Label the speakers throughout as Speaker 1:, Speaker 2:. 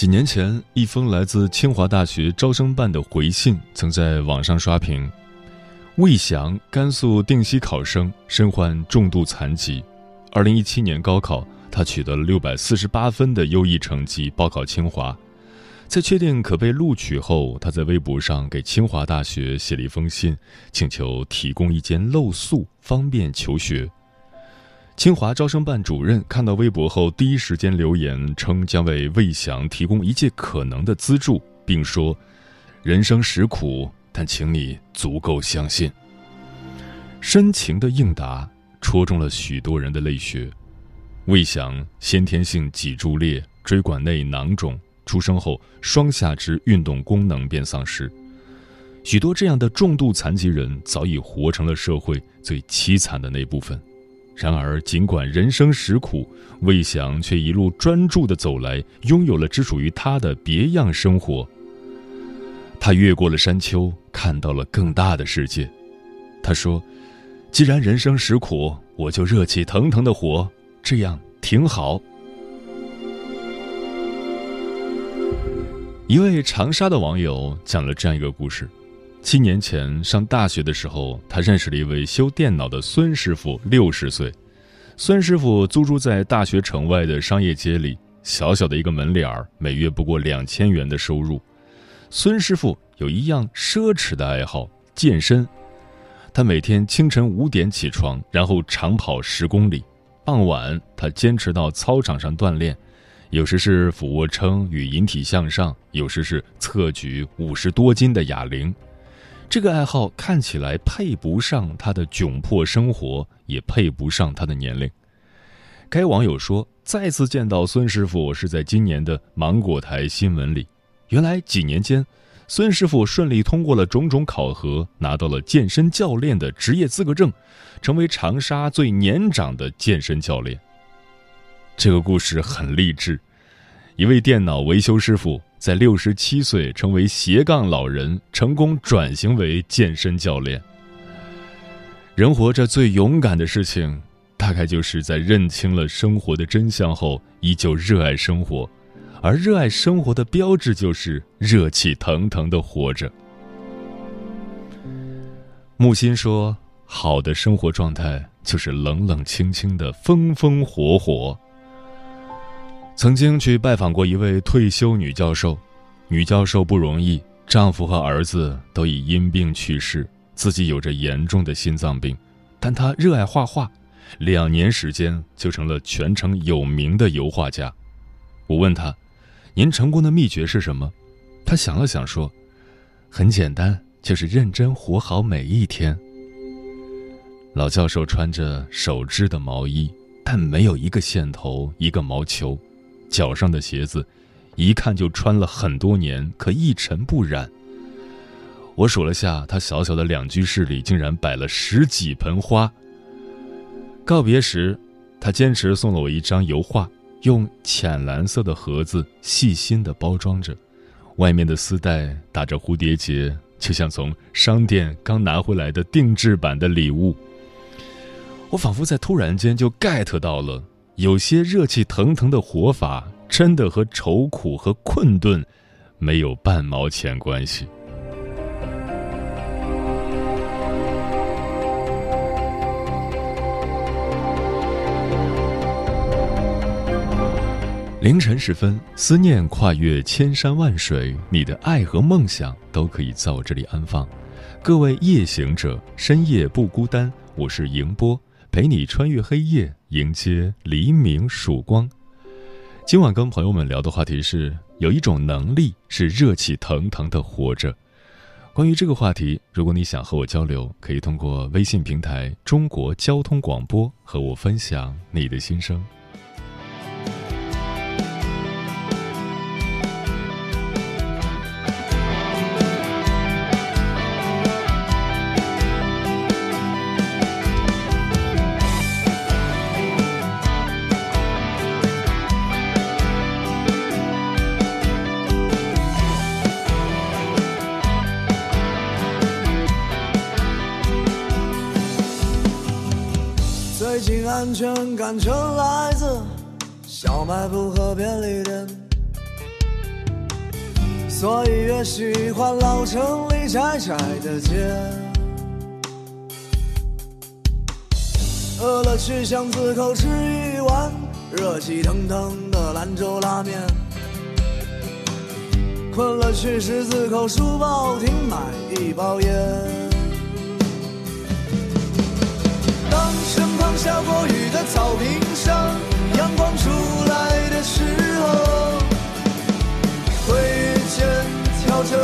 Speaker 1: 几年前，一封来自清华大学招生办的回信曾在网上刷屏。魏翔，甘肃定西考生，身患重度残疾。二零一七年高考，他取得了六百四十八分的优异成绩，报考清华。在确定可被录取后，他在微博上给清华大学写了一封信，请求提供一间露宿，方便求学。清华招生办主任看到微博后，第一时间留言称将为魏翔提供一切可能的资助，并说：“人生实苦，但请你足够相信。”深情的应答戳中了许多人的泪穴。魏翔先天性脊柱裂，椎管内囊肿，出生后双下肢运动功能便丧失。许多这样的重度残疾人早已活成了社会最凄惨的那部分。然而，尽管人生实苦，魏翔却一路专注地走来，拥有了只属于他的别样生活。他越过了山丘，看到了更大的世界。他说：“既然人生实苦，我就热气腾腾地活，这样挺好。”一位长沙的网友讲了这样一个故事。七年前上大学的时候，他认识了一位修电脑的孙师傅，六十岁。孙师傅租住在大学城外的商业街里，小小的一个门脸儿，每月不过两千元的收入。孙师傅有一样奢侈的爱好——健身。他每天清晨五点起床，然后长跑十公里。傍晚，他坚持到操场上锻炼，有时是俯卧撑与引体向上，有时是侧举五十多斤的哑铃。这个爱好看起来配不上他的窘迫生活，也配不上他的年龄。该网友说，再次见到孙师傅是在今年的芒果台新闻里。原来几年间，孙师傅顺利通过了种种考核，拿到了健身教练的职业资格证，成为长沙最年长的健身教练。这个故事很励志，一位电脑维修师傅。在六十七岁成为斜杠老人，成功转型为健身教练。人活着最勇敢的事情，大概就是在认清了生活的真相后，依旧热爱生活。而热爱生活的标志，就是热气腾腾的活着。木心说：“好的生活状态，就是冷冷清清的风风火火。”曾经去拜访过一位退休女教授，女教授不容易，丈夫和儿子都已因病去世，自己有着严重的心脏病，但她热爱画画，两年时间就成了全城有名的油画家。我问她：“您成功的秘诀是什么？”她想了想说：“很简单，就是认真活好每一天。”老教授穿着手织的毛衣，但没有一个线头，一个毛球。脚上的鞋子，一看就穿了很多年，可一尘不染。我数了下，他小小的两居室里竟然摆了十几盆花。告别时，他坚持送了我一张油画，用浅蓝色的盒子细心的包装着，外面的丝带打着蝴蝶结，就像从商店刚拿回来的定制版的礼物。我仿佛在突然间就 get 到了。有些热气腾腾的活法，真的和愁苦和困顿没有半毛钱关系。凌晨时分，思念跨越千山万水，你的爱和梦想都可以在我这里安放。各位夜行者，深夜不孤单，我是迎波，陪你穿越黑夜，迎接黎明曙光。今晚跟朋友们聊的话题是：有一种能力是热气腾腾的活着。关于这个话题，如果你想和我交流，可以通过微信平台“中国交通广播”和我分享你的心声。
Speaker 2: 安全感全来自小卖部和便利店，所以越喜欢老城里窄窄的街。饿了去巷子口吃一碗热气腾腾的兰州拉面，困了去十字口书报亭买一包烟。下过雨的草坪上，阳光出来的时候，会遇见跳着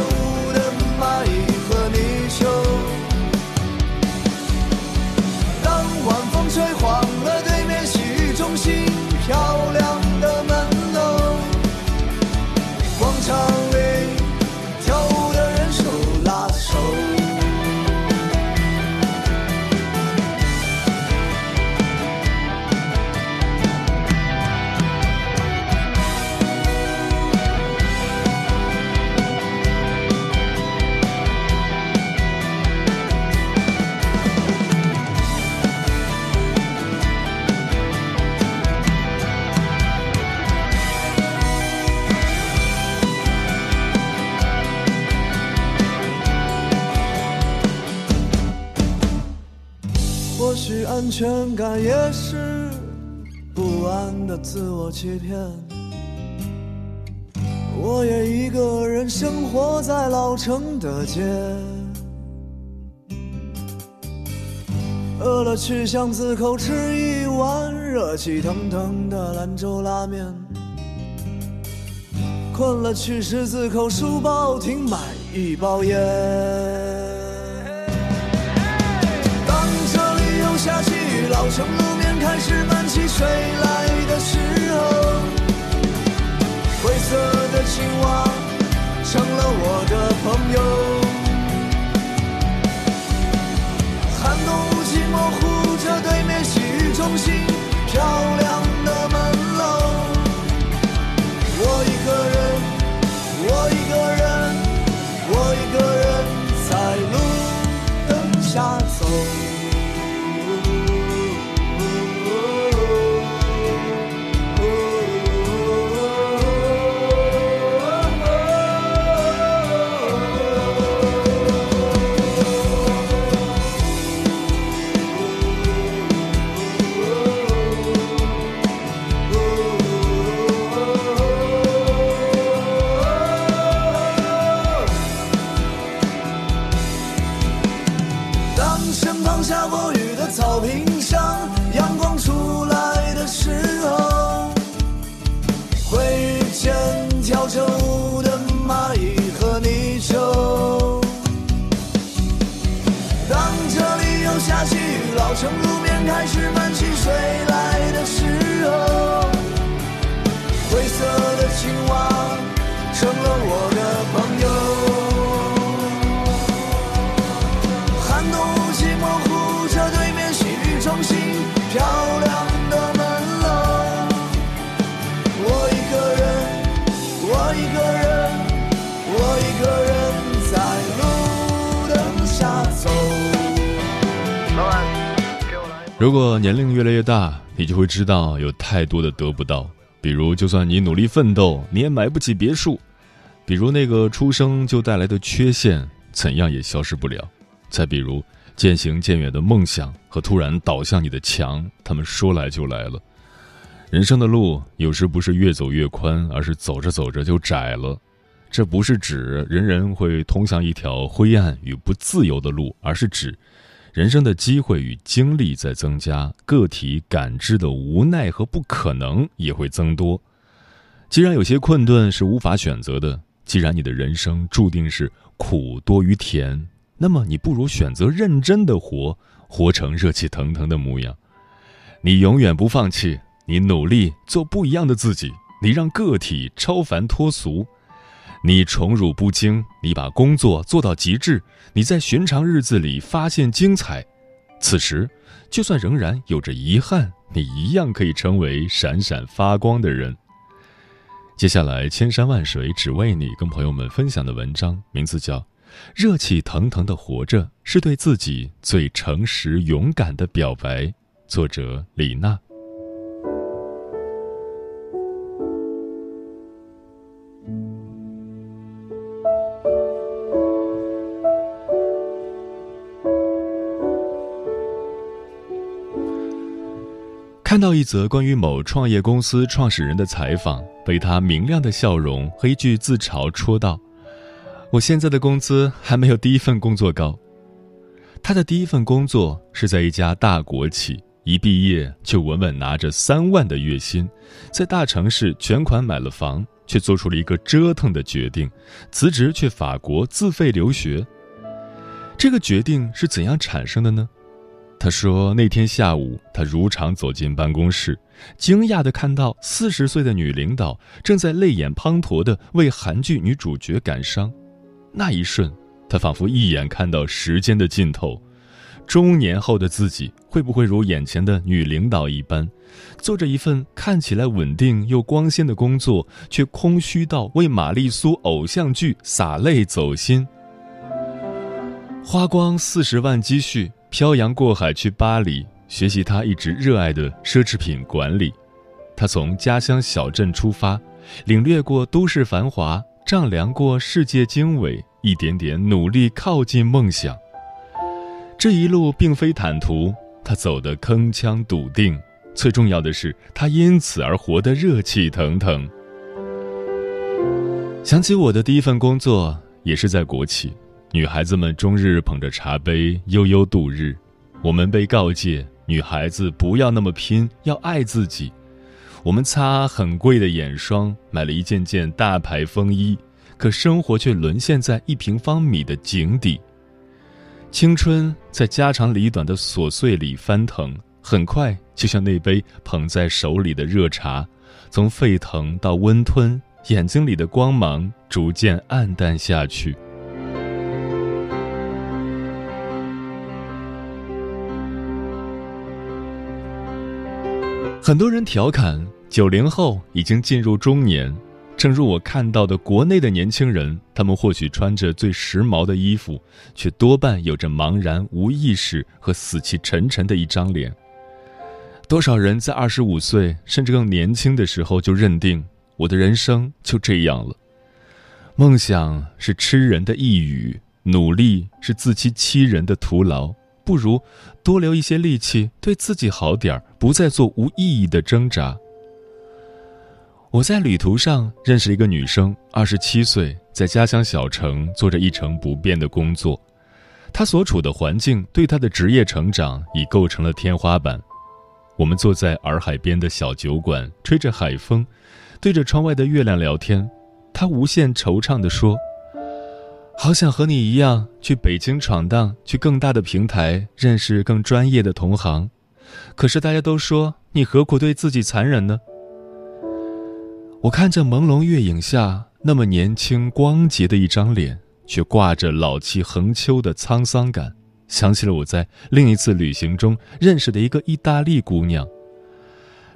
Speaker 2: 许安全感也是不安的自我欺骗。我也一个人生活在老城的街，饿了去巷子口吃一碗热气腾腾的兰州拉面，困了去十字口书报亭买一包烟。下起雨，老城路面开始漫起水来的时候，灰色的青蛙成了我的朋友。老城路面开始漫起水来的时候，灰色的青蛙成了我的朋友。寒冬雾气模糊着对面洗浴中心飘
Speaker 1: 如果年龄越来越大，你就会知道有太多的得不到，比如就算你努力奋斗，你也买不起别墅；比如那个出生就带来的缺陷，怎样也消失不了；再比如渐行渐远的梦想和突然倒向你的墙，他们说来就来了。人生的路有时不是越走越宽，而是走着走着就窄了。这不是指人人会通向一条灰暗与不自由的路，而是指人生的机会与经历在增加，个体感知的无奈和不可能也会增多。既然有些困顿是无法选择的，既然你的人生注定是苦多于甜，那么你不如选择认真的活，活成热气腾腾的模样。你永远不放弃。你努力做不一样的自己，你让个体超凡脱俗，你宠辱不惊，你把工作做到极致，你在寻常日子里发现精彩。此时，就算仍然有着遗憾，你一样可以成为闪闪发光的人。接下来，千山万水只为你，跟朋友们分享的文章名字叫《热气腾腾的活着》，是对自己最诚实勇敢的表白。作者李娜。看到一则关于某创业公司创始人的采访，被他明亮的笑容和一句自嘲戳到。我现在的工资还没有第一份工作高。他的第一份工作是在一家大国企，一毕业就稳稳拿着三万的月薪，在大城市全款买了房，却做出了一个折腾的决定，辞职去法国自费留学。这个决定是怎样产生的呢？他说：“那天下午，他如常走进办公室，惊讶地看到四十岁的女领导正在泪眼滂沱地为韩剧女主角感伤。那一瞬，他仿佛一眼看到时间的尽头。中年后的自己会不会如眼前的女领导一般，做着一份看起来稳定又光鲜的工作，却空虚到为玛丽苏偶像剧洒泪走心，花光四十万积蓄。”漂洋过海去巴黎学习他一直热爱的奢侈品管理，他从家乡小镇出发，领略过都市繁华，丈量过世界经纬，一点点努力靠近梦想。这一路并非坦途，他走得铿锵笃定，最重要的是他因此而活得热气腾腾。想起我的第一份工作，也是在国企。女孩子们终日捧着茶杯悠悠度日，我们被告诫女孩子不要那么拼，要爱自己。我们擦很贵的眼霜，买了一件件大牌风衣，可生活却沦陷在一平方米的井底。青春在家长里短的琐碎里翻腾，很快就像那杯捧在手里的热茶，从沸腾到温吞，眼睛里的光芒逐渐暗淡下去。很多人调侃九零后已经进入中年，正如我看到的国内的年轻人，他们或许穿着最时髦的衣服，却多半有着茫然无意识和死气沉沉的一张脸。多少人在二十五岁甚至更年轻的时候就认定我的人生就这样了？梦想是吃人的一语，努力是自欺欺人的徒劳。不如多留一些力气，对自己好点儿，不再做无意义的挣扎。我在旅途上认识一个女生，二十七岁，在家乡小城做着一成不变的工作。她所处的环境对她的职业成长已构成了天花板。我们坐在洱海边的小酒馆，吹着海风，对着窗外的月亮聊天。她无限惆怅地说。好想和你一样去北京闯荡，去更大的平台认识更专业的同行。可是大家都说你何苦对自己残忍呢？我看着朦胧月影下那么年轻光洁的一张脸，却挂着老气横秋的沧桑感，想起了我在另一次旅行中认识的一个意大利姑娘。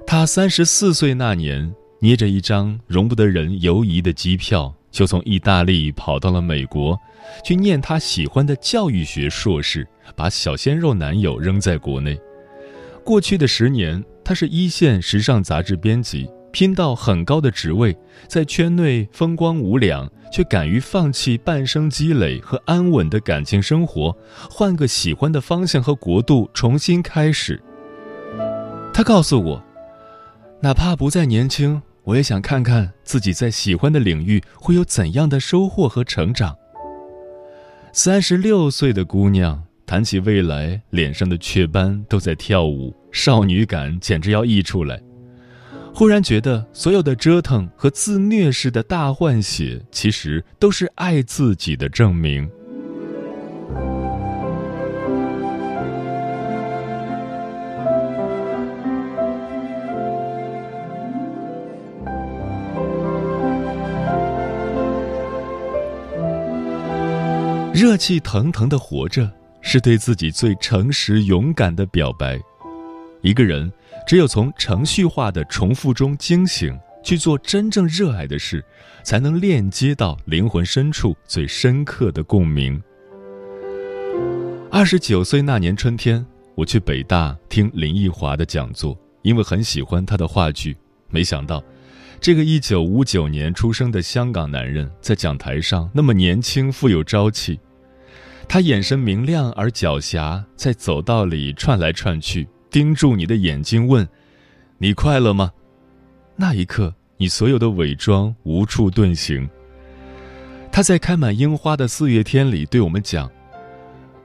Speaker 1: 她三十四岁那年，捏着一张容不得人犹疑的机票。就从意大利跑到了美国，去念她喜欢的教育学硕士，把小鲜肉男友扔在国内。过去的十年，她是一线时尚杂志编辑，拼到很高的职位，在圈内风光无两，却敢于放弃半生积累和安稳的感情生活，换个喜欢的方向和国度重新开始。他告诉我，哪怕不再年轻，我也想看看自己在喜欢的领域会有怎样的收获和成长。三十六岁的姑娘谈起未来，脸上的雀斑都在跳舞，少女感简直要溢出来。忽然觉得，所有的折腾和自虐式的大换血，其实都是爱自己的证明。热气腾腾的活着，是对自己最诚实、勇敢的表白。一个人只有从程序化的重复中惊醒，去做真正热爱的事，才能链接到灵魂深处最深刻的共鸣。二十九岁那年春天，我去北大听林奕华的讲座，因为很喜欢他的话剧。没想到，这个一九五九年出生的香港男人，在讲台上那么年轻、富有朝气。他眼神明亮而狡黠，在走道里串来串去。盯住你的眼睛，问：“你快乐吗？”那一刻，你所有的伪装无处遁形。他在开满樱花的四月天里对我们讲：“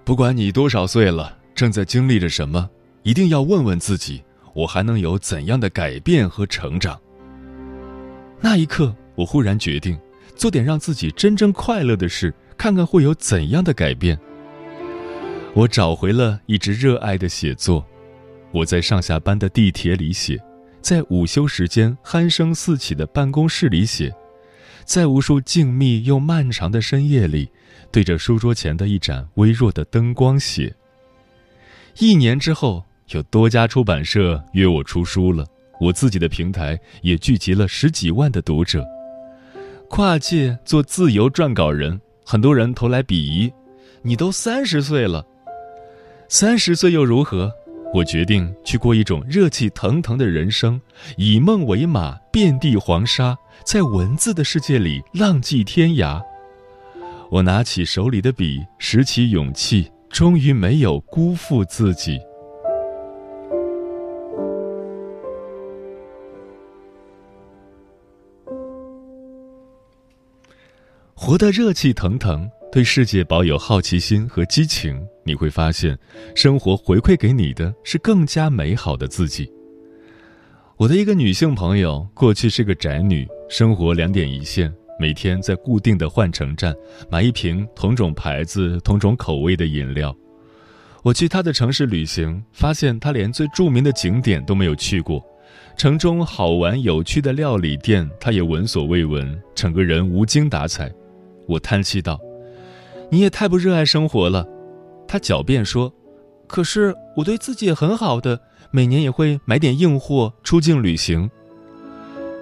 Speaker 1: 不管你多少岁了，正在经历着什么，一定要问问自己，我还能有怎样的改变和成长。”那一刻，我忽然决定做点让自己真正快乐的事，看看会有怎样的改变。我找回了一直热爱的写作。我在上下班的地铁里写，在午休时间鼾声四起的办公室里写，在无数静谧又漫长的深夜里，对着书桌前的一盏微弱的灯光写。一年之后，有多家出版社约我出书了，我自己的平台也聚集了十几万的读者。跨界做自由撰稿人，很多人投来鄙夷：“你都三十岁了，三十岁又如何？”我决定去过一种热气腾腾的人生，以梦为马，遍地黄沙，在文字的世界里浪迹天涯。我拿起手里的笔，拾起勇气，终于没有辜负自己。活得热气腾腾。对世界保有好奇心和激情，你会发现，生活回馈给你的是更加美好的自己。我的一个女性朋友，过去是个宅女，生活两点一线，每天在固定的换乘站买一瓶同种牌子、同种口味的饮料。我去她的城市旅行，发现她连最著名的景点都没有去过，城中好玩有趣的料理店，她也闻所未闻，整个人无精打采。我叹气道。你也太不热爱生活了，他狡辩说：“可是我对自己也很好的，每年也会买点硬货出境旅行。”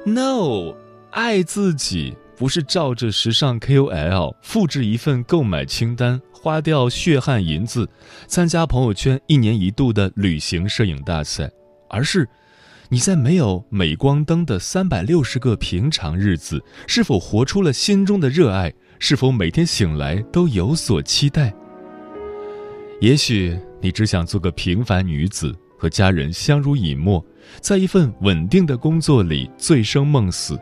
Speaker 1: No，爱自己不是照着时尚 KOL 复制一份购买清单，花掉血汗银子，参加朋友圈一年一度的旅行摄影大赛，而是你在没有镁光灯的三百六十个平常日子，是否活出了心中的热爱？是否每天醒来都有所期待？也许你只想做个平凡女子，和家人相濡以沫，在一份稳定的工作里醉生梦死。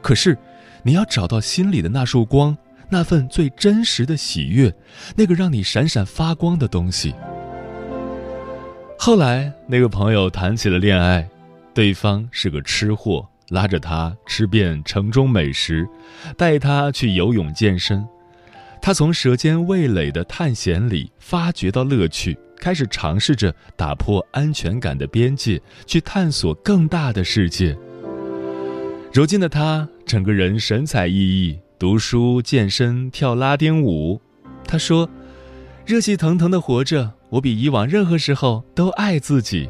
Speaker 1: 可是，你要找到心里的那束光，那份最真实的喜悦，那个让你闪闪发光的东西。后来，那个朋友谈起了恋爱，对方是个吃货。拉着他吃遍城中美食，带他去游泳健身。他从舌尖味蕾的探险里发掘到乐趣，开始尝试着打破安全感的边界，去探索更大的世界。如今的他，整个人神采奕奕，读书、健身、跳拉丁舞。他说：“热气腾腾的活着，我比以往任何时候都爱自己。”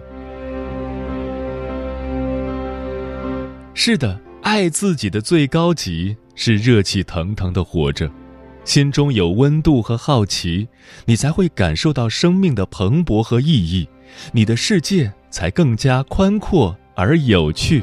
Speaker 1: 是的，爱自己的最高级是热气腾腾的活着，心中有温度和好奇，你才会感受到生命的蓬勃和意义，你的世界才更加宽阔而有趣。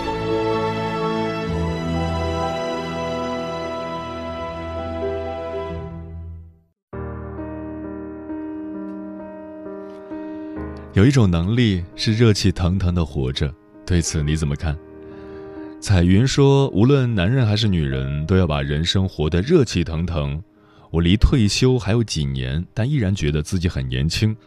Speaker 1: 有一种能力是热气腾腾的活着，对此你怎么看？彩云说：“无论男人还是女人，都要把人生活得热气腾腾。我离退休还有几年，但依然觉得自己很年轻。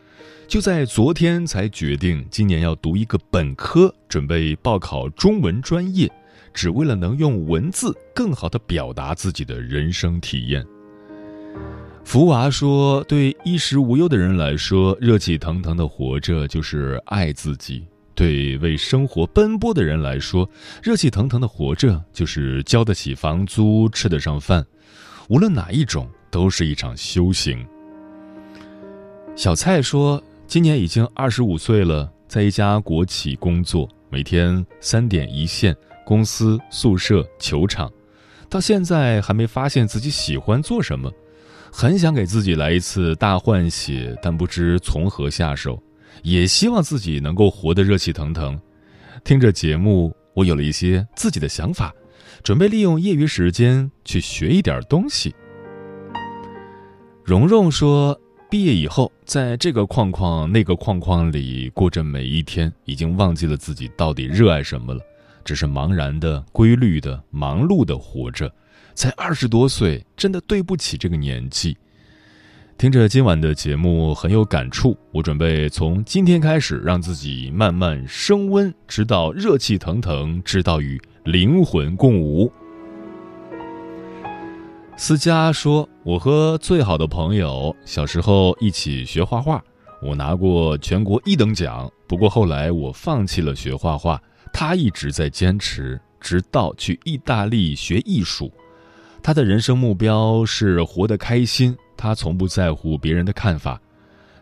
Speaker 1: 就在昨天才决定，今年要读一个本科，准备报考中文专业，只为了能用文字更好地表达自己的人生体验。”福娃说：“对衣食无忧的人来说，热气腾腾的活着就是爱自己；对为生活奔波的人来说，热气腾腾的活着就是交得起房租、吃得上饭。无论哪一种，都是一场修行。”小蔡说：“今年已经二十五岁了，在一家国企工作，每天三点一线，公司、宿舍、球场，到现在还没发现自己喜欢做什么。”很想给自己来一次大换血，但不知从何下手。也希望自己能够活得热气腾腾。听着节目，我有了一些自己的想法，准备利用业余时间去学一点东西。蓉蓉说：“毕业以后，在这个框框那个框框里过着每一天，已经忘记了自己到底热爱什么了，只是茫然的、规律的、忙碌的活着。”才二十多岁，真的对不起这个年纪。听着今晚的节目很有感触，我准备从今天开始让自己慢慢升温，直到热气腾腾，直到与灵魂共舞。思佳说：“我和最好的朋友小时候一起学画画，我拿过全国一等奖。不过后来我放弃了学画画，他一直在坚持，直到去意大利学艺术。”他的人生目标是活得开心，他从不在乎别人的看法。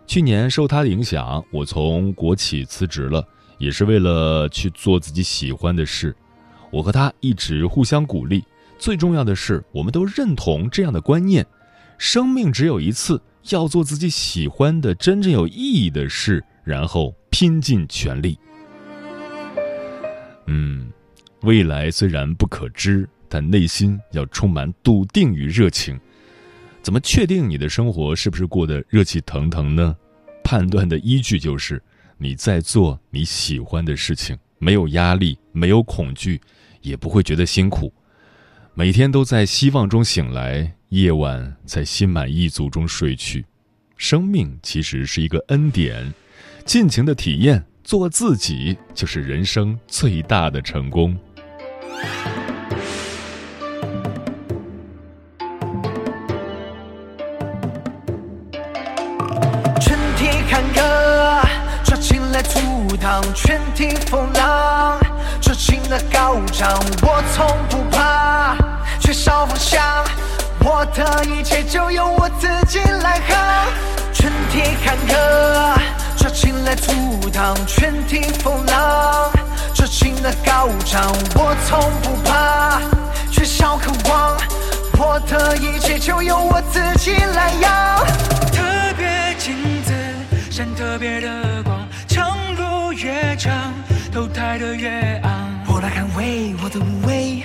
Speaker 1: 去年受他的影响，我从国企辞职了，也是为了去做自己喜欢的事。我和他一直互相鼓励，最重要的是，我们都认同这样的观念：生命只有一次，要做自己喜欢的、真正有意义的事，然后拼尽全力。嗯，未来虽然不可知。但内心要充满笃定与热情。怎么确定你的生活是不是过得热气腾腾呢？判断的依据就是你在做你喜欢的事情，没有压力，没有恐惧，也不会觉得辛苦。每天都在希望中醒来，夜晚在心满意足中睡去。生命其实是一个恩典，尽情的体验，做自己就是人生最大的成功。
Speaker 3: 全体风浪，热情的高涨，我从不怕，缺少方向，我的一切就由我自己来扛。全体坎坷，热情来阻挡，全体风浪，热情的高涨，我从不怕，缺少渴望，我的一切就由我自己来要。
Speaker 4: 特别镜子，闪特别的光。越长，头抬得越昂。
Speaker 3: 我来捍卫我的无畏，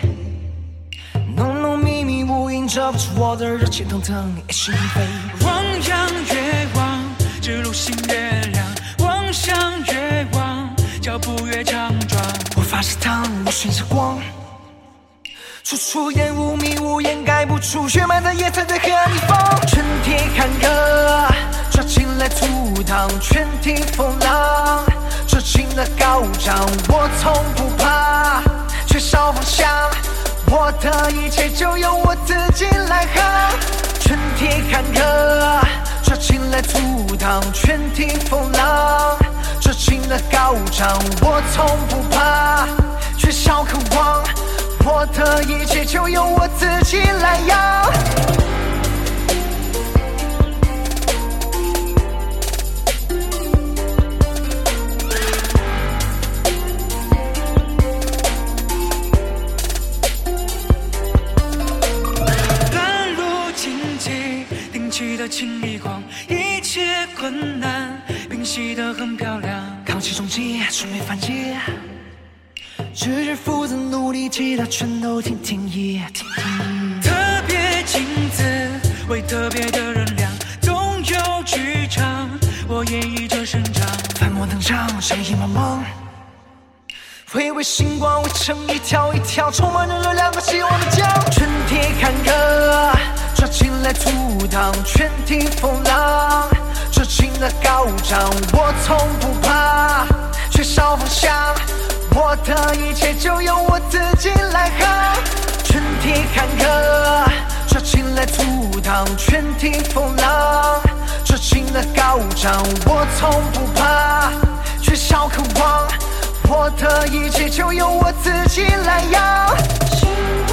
Speaker 3: 浓浓密密乌云遮不住我的热情腾腾，一心一非。
Speaker 4: 望洋越望，指路星越亮。望向月光，脚步越强壮。
Speaker 3: 我发誓趟，我寻着光。处处烟雾迷雾掩盖不出血脉的夜色在黑暗逆风。春天坎坷，抓紧来阻挡，全体风浪。热情的高涨，我从不怕，缺少方向，我的一切就由我自己来扛。春天坎坷，抓进来阻挡，全体风浪。热情的高涨，我从不怕，缺少渴望，我的一切就由我自己来要。条一条充满着热量和希望的江，春天坎坷，抓紧来阻挡；全体风浪，热情的高涨。我从不怕，缺少方向，我的一切就由我自己来扛。春天坎坷，抓紧来阻挡；全体风浪，热情的高涨。我从不怕，缺少渴望。我的一切就由我自己来摇。